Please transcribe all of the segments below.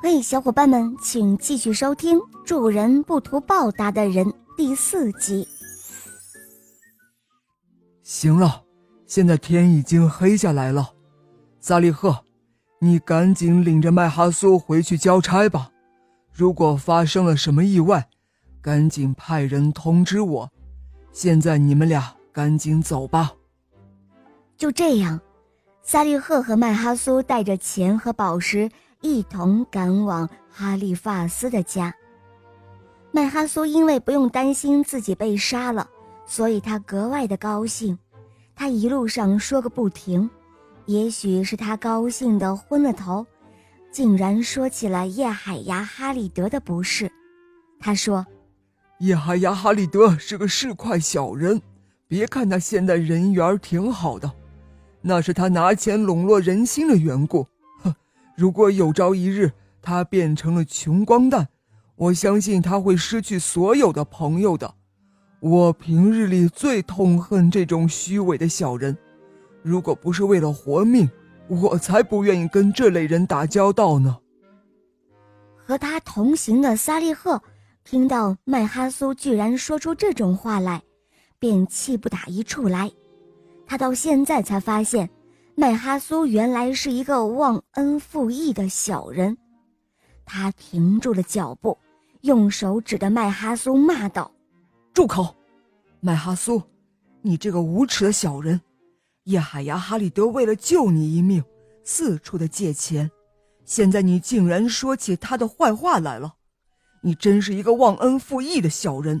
嘿，小伙伴们，请继续收听《助人不图报答的人》第四集。行了，现在天已经黑下来了，萨利赫，你赶紧领着麦哈苏回去交差吧。如果发生了什么意外，赶紧派人通知我。现在你们俩赶紧走吧。就这样，萨利赫和麦哈苏带着钱和宝石。一同赶往哈利法斯的家。麦哈苏因为不用担心自己被杀了，所以他格外的高兴。他一路上说个不停，也许是他高兴的昏了头，竟然说起了叶海牙哈利德的不是。他说：“叶海牙哈利德是个市侩小人，别看他现在人缘挺好的，那是他拿钱笼络人心的缘故。”如果有朝一日他变成了穷光蛋，我相信他会失去所有的朋友的。我平日里最痛恨这种虚伪的小人，如果不是为了活命，我才不愿意跟这类人打交道呢。和他同行的萨利赫听到麦哈苏居然说出这种话来，便气不打一处来。他到现在才发现。麦哈苏原来是一个忘恩负义的小人，他停住了脚步，用手指着麦哈苏骂道：“住口！麦哈苏，你这个无耻的小人！叶海牙哈里德为了救你一命，四处的借钱，现在你竟然说起他的坏话来了！你真是一个忘恩负义的小人！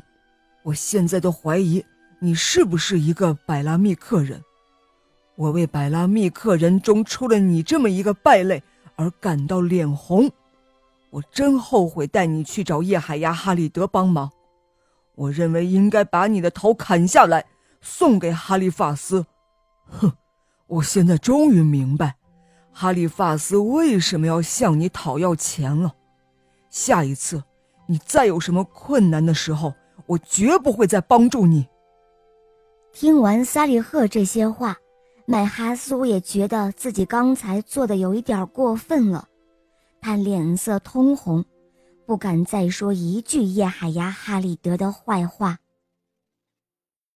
我现在都怀疑你是不是一个百拉密克人。”我为百拉密克人中出了你这么一个败类而感到脸红，我真后悔带你去找叶海牙哈里德帮忙。我认为应该把你的头砍下来送给哈利法斯。哼，我现在终于明白，哈利法斯为什么要向你讨要钱了。下一次你再有什么困难的时候，我绝不会再帮助你。听完萨利赫这些话。麦哈苏也觉得自己刚才做的有一点过分了，他脸色通红，不敢再说一句叶海牙哈利德的坏话。